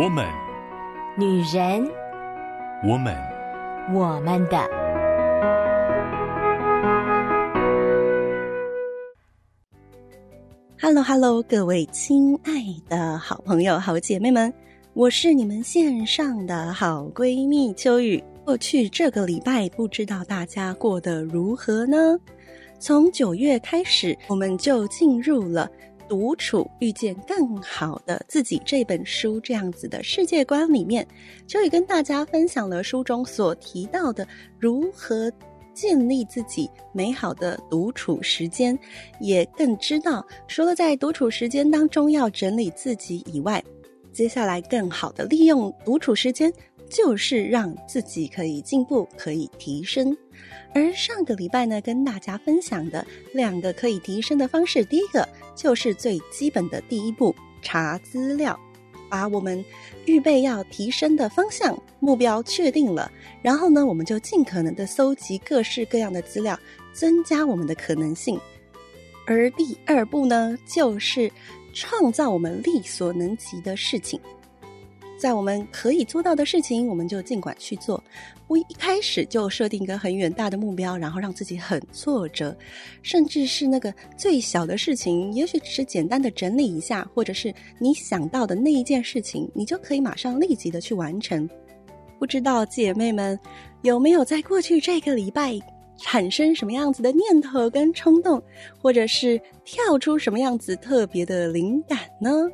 我们，女人，我们，我们的。Hello，Hello，各位亲爱的好朋友、好姐妹们，我是你们线上的好闺蜜秋雨。过去这个礼拜，不知道大家过得如何呢？从九月开始，我们就进入了独处遇见更好的自己这本书这样子的世界观里面，秋雨跟大家分享了书中所提到的如何建立自己美好的独处时间，也更知道除了在独处时间当中要整理自己以外，接下来更好的利用独处时间，就是让自己可以进步，可以提升。而上个礼拜呢，跟大家分享的两个可以提升的方式，第一个就是最基本的第一步，查资料，把我们预备要提升的方向、目标确定了，然后呢，我们就尽可能的搜集各式各样的资料，增加我们的可能性。而第二步呢，就是创造我们力所能及的事情。在我们可以做到的事情，我们就尽管去做。不一开始就设定一个很远大的目标，然后让自己很挫折，甚至是那个最小的事情，也许只是简单的整理一下，或者是你想到的那一件事情，你就可以马上立即的去完成。不知道姐妹们有没有在过去这个礼拜产生什么样子的念头跟冲动，或者是跳出什么样子特别的灵感呢？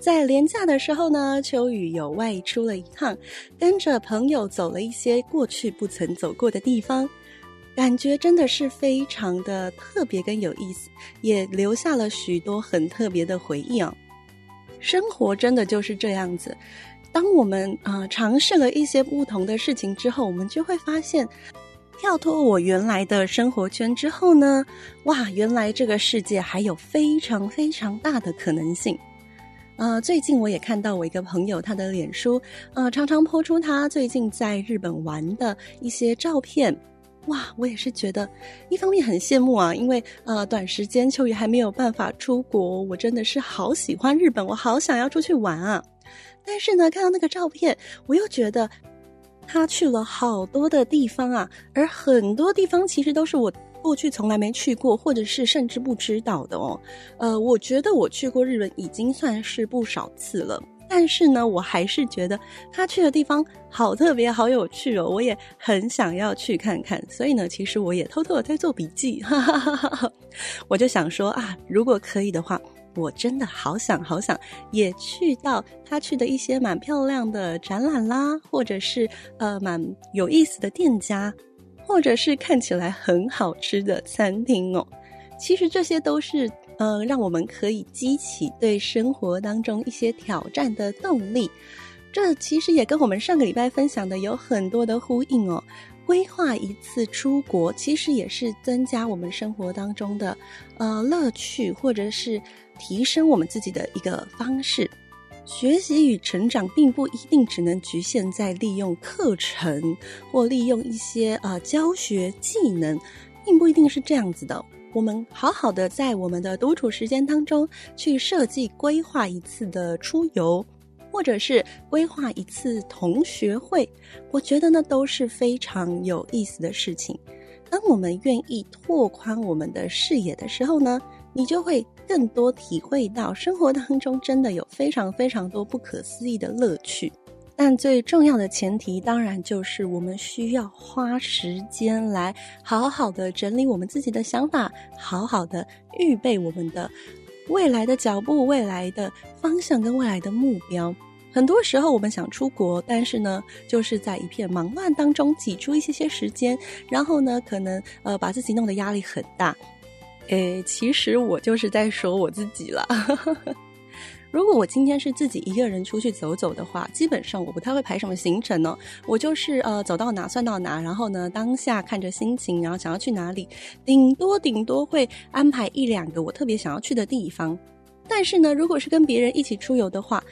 在连假的时候呢，秋雨有外出了一趟，跟着朋友走了一些过去不曾走过的地方，感觉真的是非常的特别跟有意思，也留下了许多很特别的回忆哦。生活真的就是这样子，当我们啊、尝试了一些不同的事情之后，我们就会发现，跳脱我原来的生活圈之后呢，哇，原来这个世界还有非常非常大的可能性。呃，最近我也看到我一个朋友，他的脸书，呃，常常抛出他最近在日本玩的一些照片，哇，我也是觉得一方面很羡慕啊，因为呃，短时间秋雨还没有办法出国，我真的是好喜欢日本，我好想要出去玩啊，但是呢，看到那个照片，我又觉得他去了好多的地方啊，而很多地方其实都是我。过去从来没去过，或者是甚至不知道的哦。呃，我觉得我去过日本已经算是不少次了，但是呢，我还是觉得他去的地方好特别、好有趣哦。我也很想要去看看，所以呢，其实我也偷偷的在做笔记。哈哈哈哈，我就想说啊，如果可以的话，我真的好想好想也去到他去的一些蛮漂亮的展览啦，或者是呃蛮有意思的店家。或者是看起来很好吃的餐厅哦，其实这些都是呃，让我们可以激起对生活当中一些挑战的动力。这其实也跟我们上个礼拜分享的有很多的呼应哦。规划一次出国，其实也是增加我们生活当中的呃乐趣，或者是提升我们自己的一个方式。学习与成长并不一定只能局限在利用课程或利用一些呃教学技能，并不一定是这样子的。我们好好的在我们的独处时间当中去设计规划一次的出游，或者是规划一次同学会，我觉得呢都是非常有意思的事情。当我们愿意拓宽我们的视野的时候呢，你就会更多体会到生活当中真的有非常非常多不可思议的乐趣，但最重要的前提当然就是我们需要花时间来好好的整理我们自己的想法，好好的预备我们的未来的脚步、未来的方向跟未来的目标。很多时候我们想出国，但是呢，就是在一片忙乱当中挤出一些些时间，然后呢，可能呃把自己弄得压力很大。诶，其实我就是在说我自己了。如果我今天是自己一个人出去走走的话，基本上我不太会排什么行程哦。我就是呃走到哪算到哪，然后呢当下看着心情，然后想要去哪里，顶多顶多会安排一两个我特别想要去的地方。但是呢，如果是跟别人一起出游的话，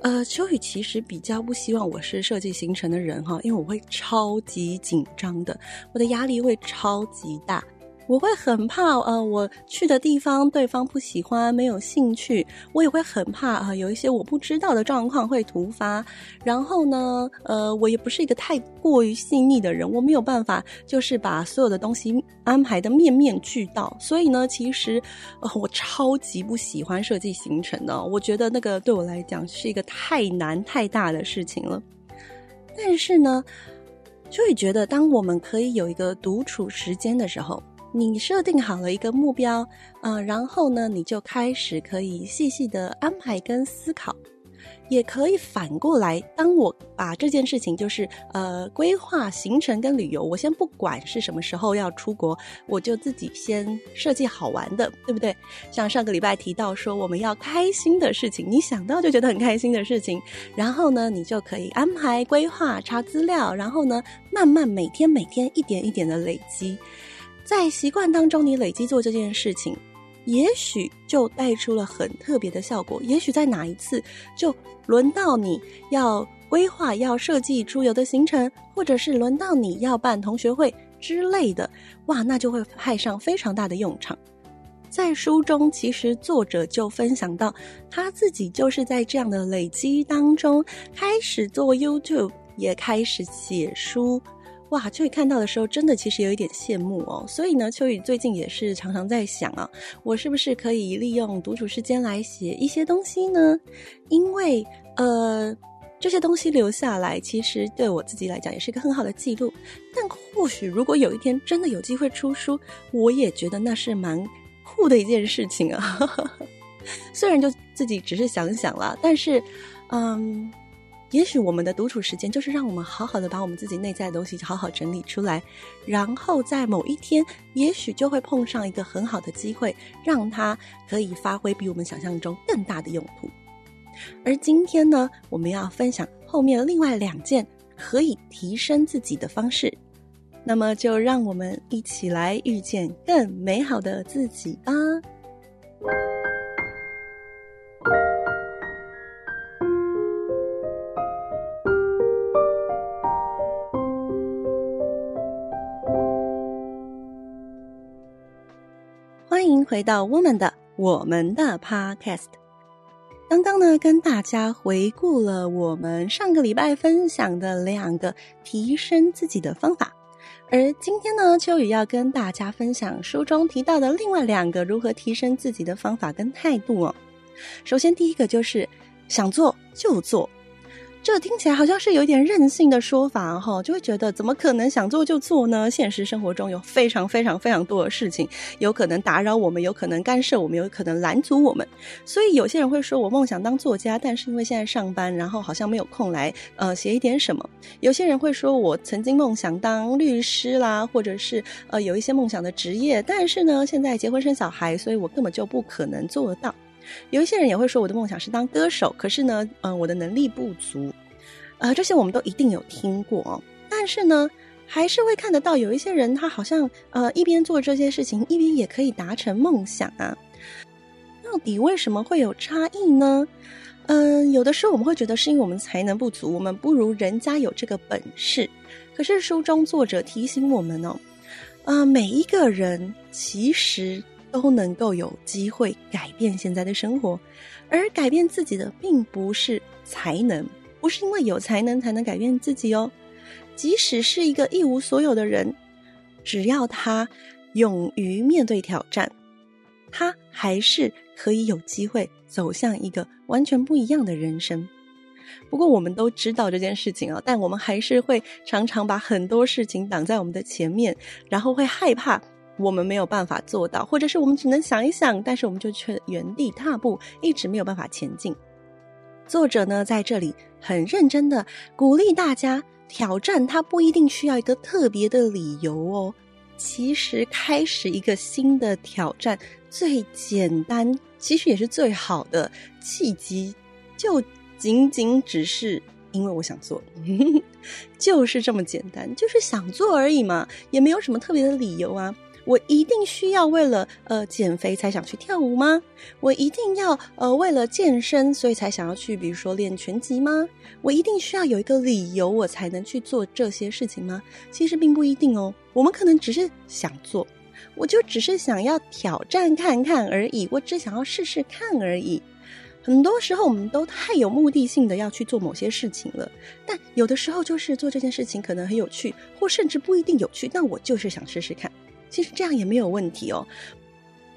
呃，秋雨其实比较不希望我是设计行程的人哈，因为我会超级紧张的，我的压力会超级大。我会很怕，呃，我去的地方对方不喜欢，没有兴趣。我也会很怕，啊、有一些我不知道的状况会突发。然后呢，呃，我也不是一个太过于细腻的人，我没有办法，就是把所有的东西安排的面面俱到。所以呢，其实，呃，我超级不喜欢设计行程的。我觉得那个对我来讲是一个太难太大的事情了。但是呢，就会觉得，当我们可以有一个独处时间的时候。你设定好了一个目标，呃，然后呢，你就开始可以细细的安排跟思考，也可以反过来，当我把这件事情就是呃规划行程跟旅游，我先不管是什么时候要出国，我就自己先设计好玩的，对不对？像上个礼拜提到说我们要开心的事情，你想到就觉得很开心的事情，然后呢，你就可以安排规划、查资料，然后呢，慢慢每天每天一点一点的累积。在习惯当中，你累积做这件事情，也许就带出了很特别的效果。也许在哪一次，就轮到你要规划、要设计出游的行程，或者是轮到你要办同学会之类的，哇，那就会派上非常大的用场。在书中，其实作者就分享到，他自己就是在这样的累积当中，开始做 YouTube，也开始写书。哇，秋雨看到的时候，真的其实有一点羡慕哦。所以呢，秋雨最近也是常常在想啊，我是不是可以利用独处时间来写一些东西呢？因为呃，这些东西留下来，其实对我自己来讲也是一个很好的记录。但或许如果有一天真的有机会出书，我也觉得那是蛮酷的一件事情啊。虽然就自己只是想想啦，但是嗯。也许我们的独处时间就是让我们好好的把我们自己内在的东西好好整理出来，然后在某一天，也许就会碰上一个很好的机会，让它可以发挥比我们想象中更大的用途。而今天呢，我们要分享后面另外两件可以提升自己的方式，那么就让我们一起来遇见更美好的自己吧。回到我们的我们的 Podcast，刚刚呢，跟大家回顾了我们上个礼拜分享的两个提升自己的方法，而今天呢，秋雨要跟大家分享书中提到的另外两个如何提升自己的方法跟态度哦。首先，第一个就是想做就做。这听起来好像是有一点任性的说法哈，就会觉得怎么可能想做就做呢？现实生活中有非常非常非常多的事情，有可能打扰我们，有可能干涉我们，有可能拦阻我们。所以有些人会说，我梦想当作家，但是因为现在上班，然后好像没有空来呃写一点什么。有些人会说，我曾经梦想当律师啦，或者是呃有一些梦想的职业，但是呢，现在结婚生小孩，所以我根本就不可能做得到。有一些人也会说，我的梦想是当歌手，可是呢，嗯、我的能力不足，呃，这些我们都一定有听过。但是呢，还是会看得到有一些人，他好像呃一边做这些事情，一边也可以达成梦想啊。到底为什么会有差异呢？嗯、有的时候我们会觉得是因为我们才能不足，我们不如人家有这个本事。可是书中作者提醒我们哦，呃，每一个人其实。都能够有机会改变现在的生活，而改变自己的并不是才能，不是因为有才能才能改变自己哦。即使是一个一无所有的人，只要他勇于面对挑战，他还是可以有机会走向一个完全不一样的人生。不过，我们都知道这件事情啊，但我们还是会常常把很多事情挡在我们的前面，然后会害怕。我们没有办法做到，或者是我们只能想一想，但是我们就却原地踏步，一直没有办法前进。作者呢，在这里很认真的鼓励大家挑战，它不一定需要一个特别的理由哦。其实开始一个新的挑战，最简单，其实也是最好的契机，就仅仅只是因为我想做，就是这么简单，就是想做而已嘛，也没有什么特别的理由啊。我一定需要为了呃减肥才想去跳舞吗？我一定要呃为了健身所以才想要去，比如说练拳击吗？我一定需要有一个理由我才能去做这些事情吗？其实并不一定哦。我们可能只是想做，我就只是想要挑战看看而已，我只想要试试看而已。很多时候，我们都太有目的性的要去做某些事情了，但有的时候就是做这件事情可能很有趣，或甚至不一定有趣，但我就是想试试看。其实这样也没有问题哦。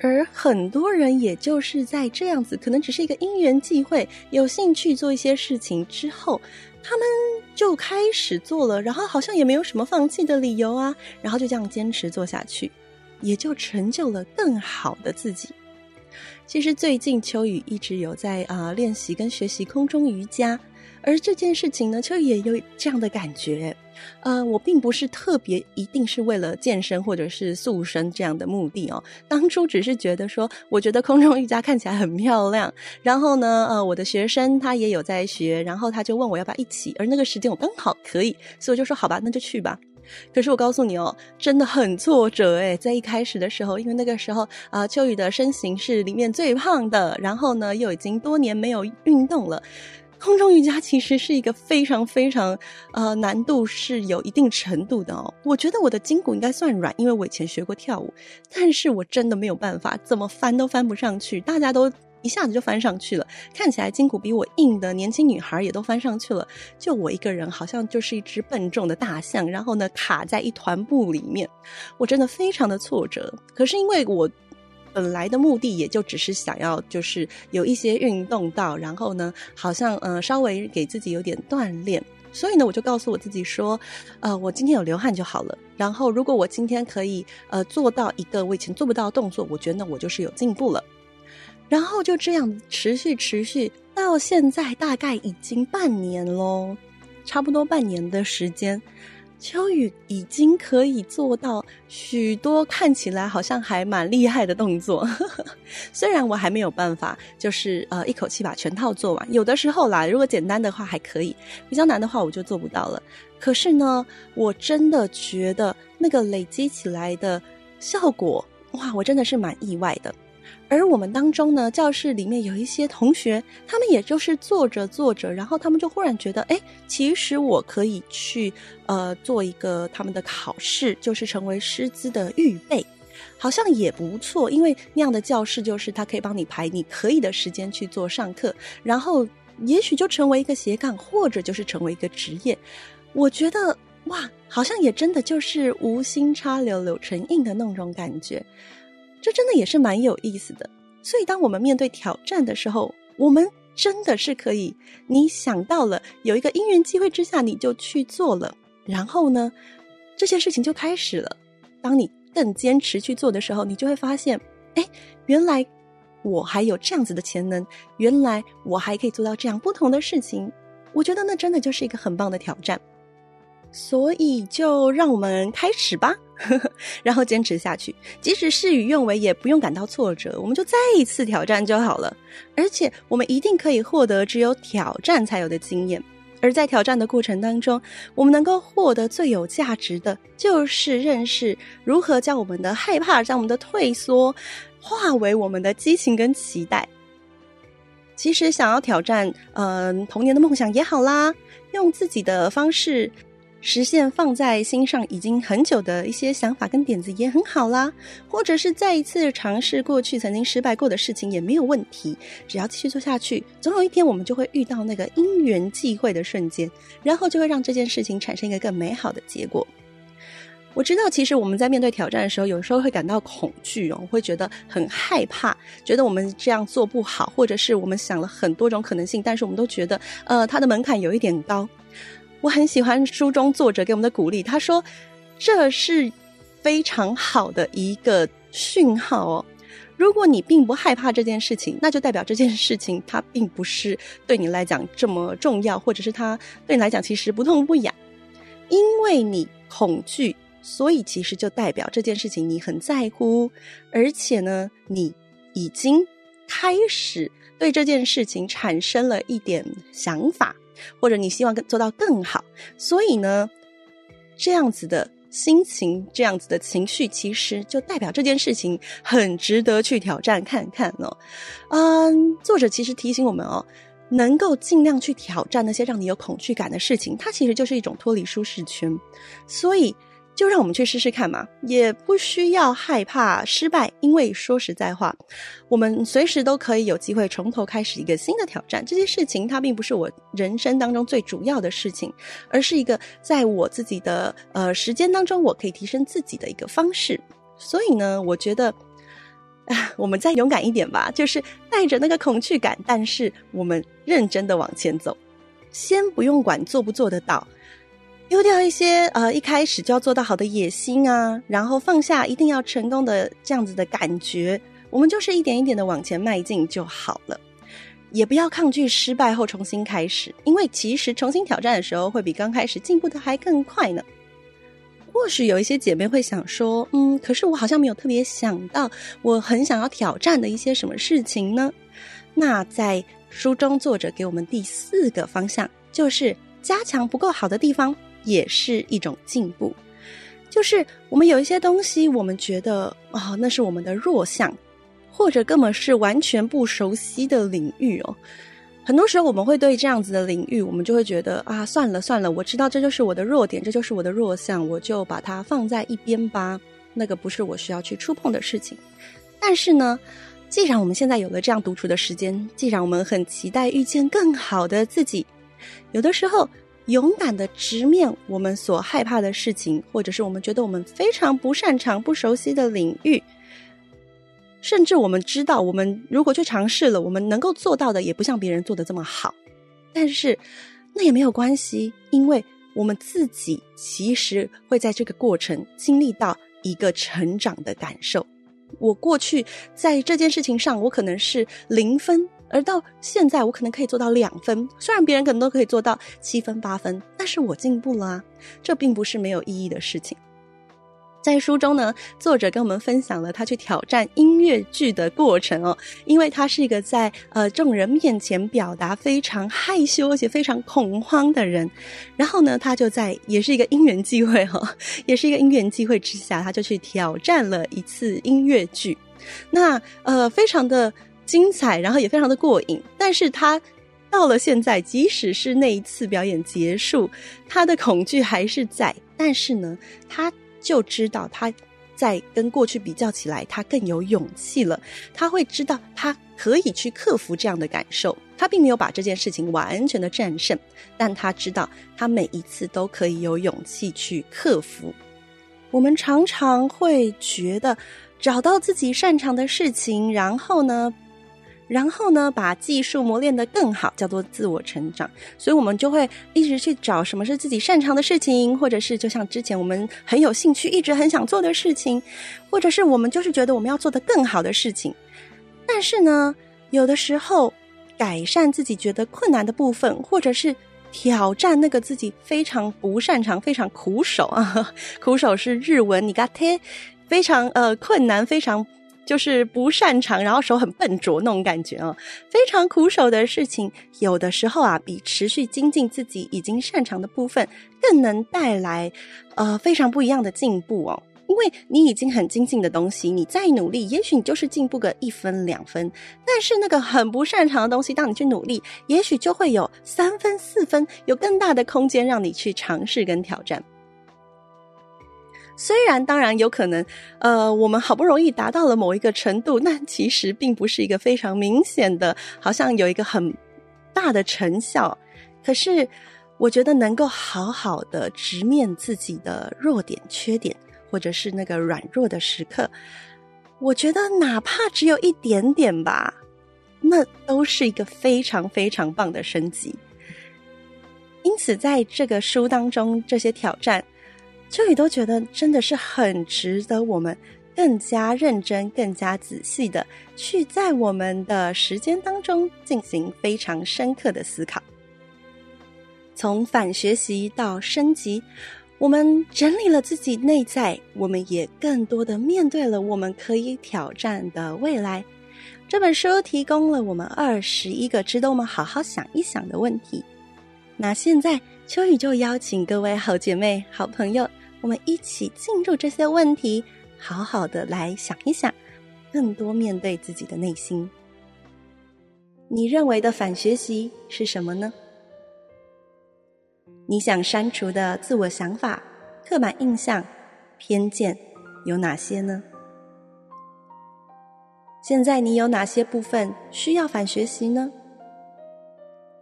而很多人也就是在这样子，可能只是一个因缘际会，有兴趣做一些事情之后，他们就开始做了，然后好像也没有什么放弃的理由啊，然后就这样坚持做下去，也就成就了更好的自己。其实最近秋雨一直有在啊、练习跟学习空中瑜伽，而这件事情呢，秋雨也有这样的感觉。呃，我并不是特别一定是为了健身或者是塑身这样的目的哦。当初只是觉得说，我觉得空中瑜伽看起来很漂亮，然后呢，呃，我的学生他也有在学，然后他就问我要不要一起，而那个时间我刚好可以，所以我就说好吧，那就去吧。可是我告诉你哦，真的很挫折诶，在一开始的时候，因为那个时候啊、秋雨的身形是里面最胖的，然后呢，又已经多年没有运动了。空中瑜伽其实是一个非常非常呃难度是有一定程度的哦。我觉得我的筋骨应该算软，因为我以前学过跳舞，但是我真的没有办法，怎么翻都翻不上去，大家都。一下子就翻上去了，看起来筋骨比我硬的年轻女孩也都翻上去了，就我一个人好像就是一只笨重的大象，然后呢卡在一团布里面，我真的非常的挫折。可是因为我本来的目的也就只是想要就是有一些运动到，然后呢好像呃稍微给自己有点锻炼，所以呢我就告诉我自己说，呃我今天有流汗就好了。然后如果我今天可以呃做到一个我以前做不到的动作，我觉得我就是有进步了。然后就这样持续持续到现在，大概已经半年喽，差不多半年的时间，秋雨已经可以做到许多看起来好像还蛮厉害的动作。虽然我还没有办法，就是呃一口气把全套做完，有的时候啦，如果简单的话还可以，比较难的话我就做不到了。可是呢，我真的觉得那个累积起来的效果，哇，我真的是蛮意外的。而我们当中呢，教室里面有一些同学，他们也就是做着做着，然后他们就忽然觉得，哎，其实我可以去呃做一个他们的考试，就是成为师资的预备，好像也不错。因为那样的教室就是他可以帮你排你可以的时间去做上课，然后也许就成为一个斜杠，或者就是成为一个职业。我觉得哇，好像也真的就是无心插柳柳成荫的那种感觉。这真的也是蛮有意思的，所以当我们面对挑战的时候，我们真的是可以，你想到了有一个因缘机会之下，你就去做了，然后呢，这些事情就开始了。当你更坚持去做的时候，你就会发现，哎，原来我还有这样子的潜能，原来我还可以做到这样不同的事情。我觉得那真的就是一个很棒的挑战。所以就让我们开始吧，然后坚持下去，即使事与愿违，也不用感到挫折，我们就再一次挑战就好了。而且我们一定可以获得只有挑战才有的经验，而在挑战的过程当中，我们能够获得最有价值的，就是认识如何将我们的害怕、将我们的退缩，化为我们的激情跟期待。其实想要挑战，嗯、童年的梦想也好啦，用自己的方式。实现放在心上已经很久的一些想法跟点子也很好啦，或者是再一次尝试过去曾经失败过的事情也没有问题，只要继续做下去，总有一天我们就会遇到那个因缘际会的瞬间，然后就会让这件事情产生一个更美好的结果。我知道，其实我们在面对挑战的时候，有时候会感到恐惧哦，会觉得很害怕，觉得我们这样做不好，或者是我们想了很多种可能性，但是我们都觉得，呃，它的门槛有一点高。我很喜欢书中作者给我们的鼓励，他说：“这是非常好的一个讯号哦。如果你并不害怕这件事情，那就代表这件事情它并不是对你来讲这么重要，或者是它对你来讲其实不痛不痒。因为你恐惧，所以其实就代表这件事情你很在乎，而且呢，你已经开始对这件事情产生了一点想法。”或者你希望更做到更好，所以呢，这样子的心情，这样子的情绪，其实就代表这件事情很值得去挑战看看哦。嗯，作者其实提醒我们哦，能够尽量去挑战那些让你有恐惧感的事情，它其实就是一种脱离舒适圈。所以就让我们去试试看嘛，也不需要害怕失败，因为说实在话，我们随时都可以有机会从头开始一个新的挑战。这些事情它并不是我人生当中最主要的事情，而是一个在我自己的呃时间当中，我可以提升自己的一个方式。所以呢，我觉得，啊，我们再勇敢一点吧，就是带着那个恐惧感，但是我们认真的往前走，先不用管做不做得到。丢掉一些呃一开始就要做到好的野心啊，然后放下一定要成功的这样子的感觉，我们就是一点一点的往前迈进就好了。也不要抗拒失败后重新开始，因为其实重新挑战的时候会比刚开始进步的还更快呢。或许有一些姐妹会想说，嗯，可是我好像没有特别想到我很想要挑战的一些什么事情呢？那在书中作者给我们第四个方向，就是加强不够好的地方。也是一种进步，就是我们有一些东西，我们觉得啊、哦，那是我们的弱项，或者根本是完全不熟悉的领域哦。很多时候，我们会对这样子的领域，我们就会觉得啊，算了算了，我知道这就是我的弱点，这就是我的弱项，我就把它放在一边吧。那个不是我需要去触碰的事情。但是呢，既然我们现在有了这样独处的时间，既然我们很期待遇见更好的自己，有的时候。勇敢的直面我们所害怕的事情，或者是我们觉得我们非常不擅长、不熟悉的领域，甚至我们知道，我们如果去尝试了，我们能够做到的也不像别人做的这么好。但是那也没有关系，因为我们自己其实会在这个过程经历到一个成长的感受。我过去在这件事情上，我可能是零分。而到现在，我可能可以做到两分，虽然别人可能都可以做到七分八分，但是我进步了啊，这并不是没有意义的事情。在书中呢，作者跟我们分享了他去挑战音乐剧的过程哦，因为他是一个在呃众人面前表达非常害羞而且非常恐慌的人，然后呢，他就在也是一个因缘际会哈、哦，也是一个因缘际会之下，他就去挑战了一次音乐剧，那呃非常的。精彩，然后也非常的过瘾。但是他到了现在，即使是那一次表演结束，他的恐惧还是在。但是呢，他就知道他在跟过去比较起来，他更有勇气了。他会知道他可以去克服这样的感受。他并没有把这件事情完全的战胜，但他知道他每一次都可以有勇气去克服。我们常常会觉得找到自己擅长的事情，然后呢，然后呢，把技术磨练得更好，叫做自我成长。所以，我们就会一直去找什么是自己擅长的事情，或者是就像之前我们很有兴趣、一直很想做的事情，或者是我们就是觉得我们要做得更好的事情。但是呢，有的时候改善自己觉得困难的部分，或者是挑战那个自己非常不擅长、非常苦手啊，苦手是日文，你嘎贴，非常呃困难，非常。就是不擅长，然后手很笨拙那种感觉哦，非常苦手的事情，有的时候啊，比持续精进自己已经擅长的部分，更能带来呃非常不一样的进步哦。因为你已经很精进的东西，你再努力，也许你就是进步个一分两分，但是那个很不擅长的东西，当你去努力，也许就会有三分四分，有更大的空间让你去尝试跟挑战。虽然当然有可能，呃，我们好不容易达到了某一个程度，那其实并不是一个非常明显的，好像有一个很大的成效。可是，我觉得能够好好的直面自己的弱点、缺点，或者是那个软弱的时刻，我觉得哪怕只有一点点吧，那都是一个非常非常棒的升级。因此，在这个书当中，这些挑战。秋雨都觉得真的是很值得我们更加认真、更加仔细的去在我们的时间当中进行非常深刻的思考。从反学习到升级，我们整理了自己内在，我们也更多的面对了我们可以挑战的未来。这本书提供了我们二十一个值得我们好好想一想的问题。那现在秋雨就邀请各位好姐妹、好朋友。我们一起进入这些问题，好好的来想一想，更多面对自己的内心。你认为的反学习是什么呢？你想删除的自我想法、刻板印象、偏见有哪些呢？现在你有哪些部分需要反学习呢？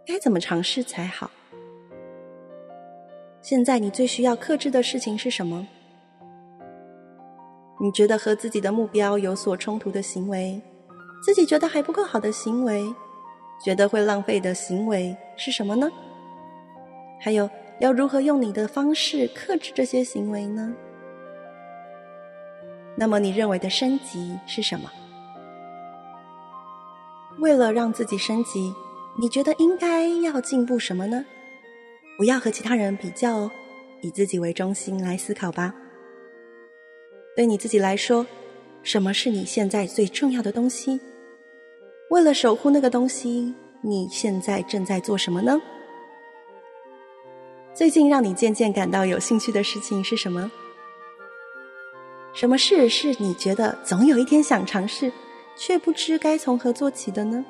该怎么尝试才好？现在你最需要克制的事情是什么？你觉得和自己的目标有所冲突的行为，自己觉得还不够好的行为，觉得会浪费的行为是什么呢？还有，要如何用你的方式克制这些行为呢？那么，你认为的升级是什么？为了让自己升级，你觉得应该要进步什么呢？不要和其他人比较哦，以自己为中心来思考吧。对你自己来说，什么是你现在最重要的东西？为了守护那个东西，你现在正在做什么呢？最近让你渐渐感到有兴趣的事情是什么？什么事是你觉得总有一天想尝试，却不知该从何做起的呢？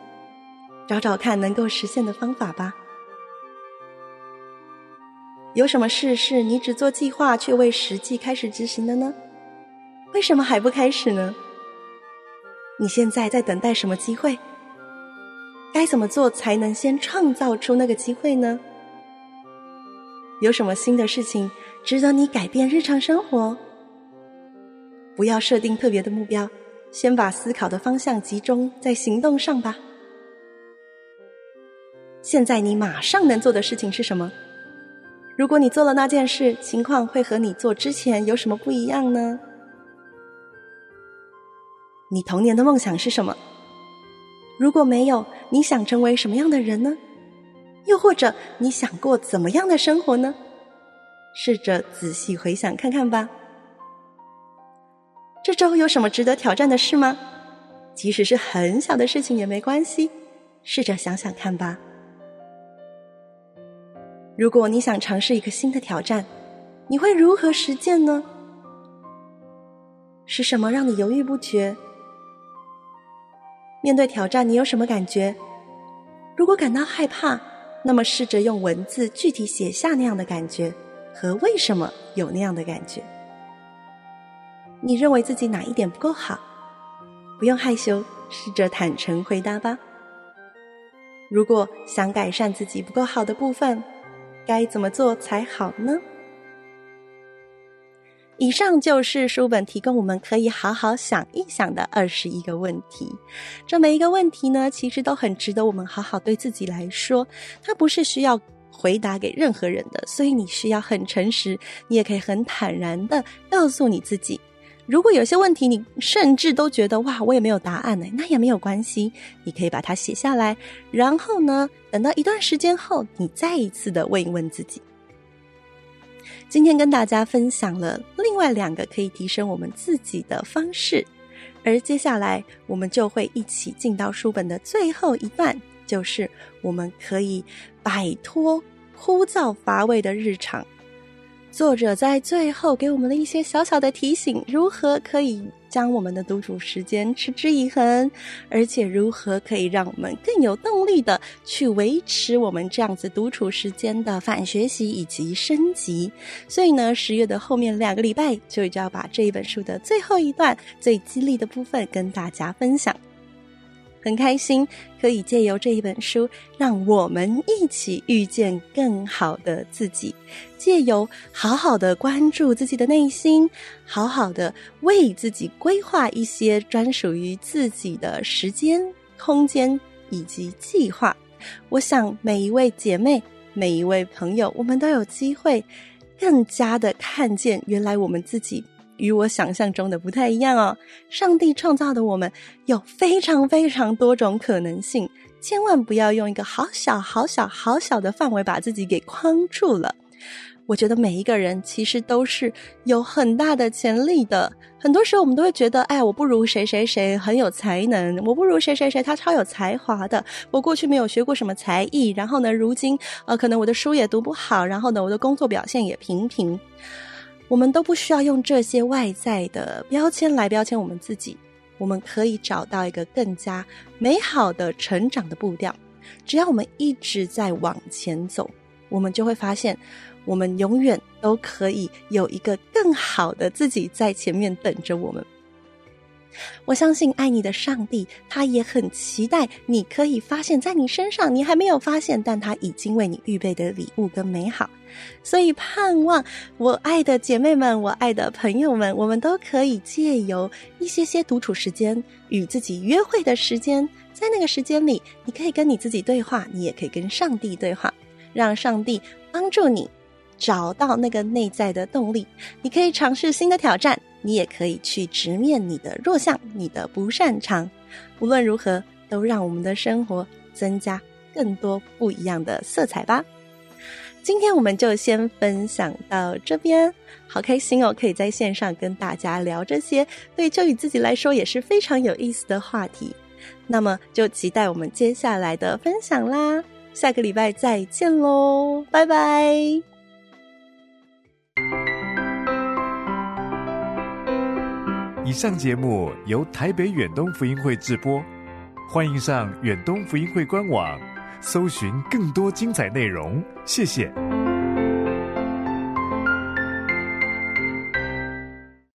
找找看能够实现的方法吧。有什么事是你只做计划却未实际开始执行的呢？为什么还不开始呢？你现在在等待什么机会？该怎么做才能先创造出那个机会呢？有什么新的事情值得你改变日常生活？不要设定特别的目标，先把思考的方向集中在行动上吧。现在你马上能做的事情是什么？如果你做了那件事，情况会和你做之前有什么不一样呢？你童年的梦想是什么？如果没有，你想成为什么样的人呢？又或者你想过怎么样的生活呢？试着仔细回想看看吧。这周有什么值得挑战的事吗？即使是很小的事情也没关系，试着想想看吧。如果你想尝试一个新的挑战，你会如何实践呢？是什么让你犹豫不决？面对挑战，你有什么感觉？如果感到害怕，那么试着用文字具体写下那样的感觉和为什么有那样的感觉。你认为自己哪一点不够好？不用害羞，试着坦诚回答吧。如果想改善自己不够好的部分，该怎么做才好呢？以上就是书本提供我们可以好好想一想的二十一个问题。这每一个问题呢，其实都很值得我们好好对自己来说。它不是需要回答给任何人的，所以你需要很诚实，你也可以很坦然的告诉你自己。如果有些问题你甚至都觉得哇，我也没有答案呢，那也没有关系，你可以把它写下来，然后呢，等到一段时间后，你再一次的问一问自己。今天跟大家分享了另外两个可以提升我们自己的方式，而接下来我们就会一起进到书本的最后一段，就是我们可以摆脱枯燥乏味的日常。作者在最后给我们的一些小小的提醒，如何可以将我们的独处时间持之以恒，而且如何可以让我们更有动力的去维持我们这样子独处时间的反学习以及升级。所以呢，十月的后面两个礼拜，就就要把这一本书的最后一段最激励的部分跟大家分享。很开心可以借由这一本书，让我们一起遇见更好的自己。借由好好的关注自己的内心，好好的为自己规划一些专属于自己的时间、空间以及计划。我想每一位姐妹、每一位朋友，我们都有机会更加的看见，原来我们自己。与我想象中的不太一样哦。上帝创造的我们有非常非常多种可能性，千万不要用一个好小、好小、好小的范围把自己给框住了。我觉得每一个人其实都是有很大的潜力的。很多时候我们都会觉得，哎，我不如谁谁谁很有才能，我不如谁谁谁他超有才华的。我过去没有学过什么才艺，然后呢，如今呃，可能我的书也读不好，然后呢，我的工作表现也平平。我们都不需要用这些外在的标签来标签我们自己，我们可以找到一个更加美好的成长的步调。只要我们一直在往前走，我们就会发现，我们永远都可以有一个更好的自己在前面等着我们。我相信爱你的上帝，他也很期待你可以发现，在你身上你还没有发现，但他已经为你预备的礼物跟美好。所以盼望我爱的姐妹们，我爱的朋友们，我们都可以借由一些些独处时间，与自己约会的时间，在那个时间里，你可以跟你自己对话，你也可以跟上帝对话，让上帝帮助你找到那个内在的动力。你可以尝试新的挑战。你也可以去直面你的弱项，你的不擅长。无论如何，都让我们的生活增加更多不一样的色彩吧。今天我们就先分享到这边，好开心哦！可以在线上跟大家聊这些，对秋雨自己来说也是非常有意思的话题。那么就期待我们接下来的分享啦！下个礼拜再见喽，拜拜。以上节目由台北远东福音会制播，欢迎上远东福音会官网，搜寻更多精彩内容。谢谢。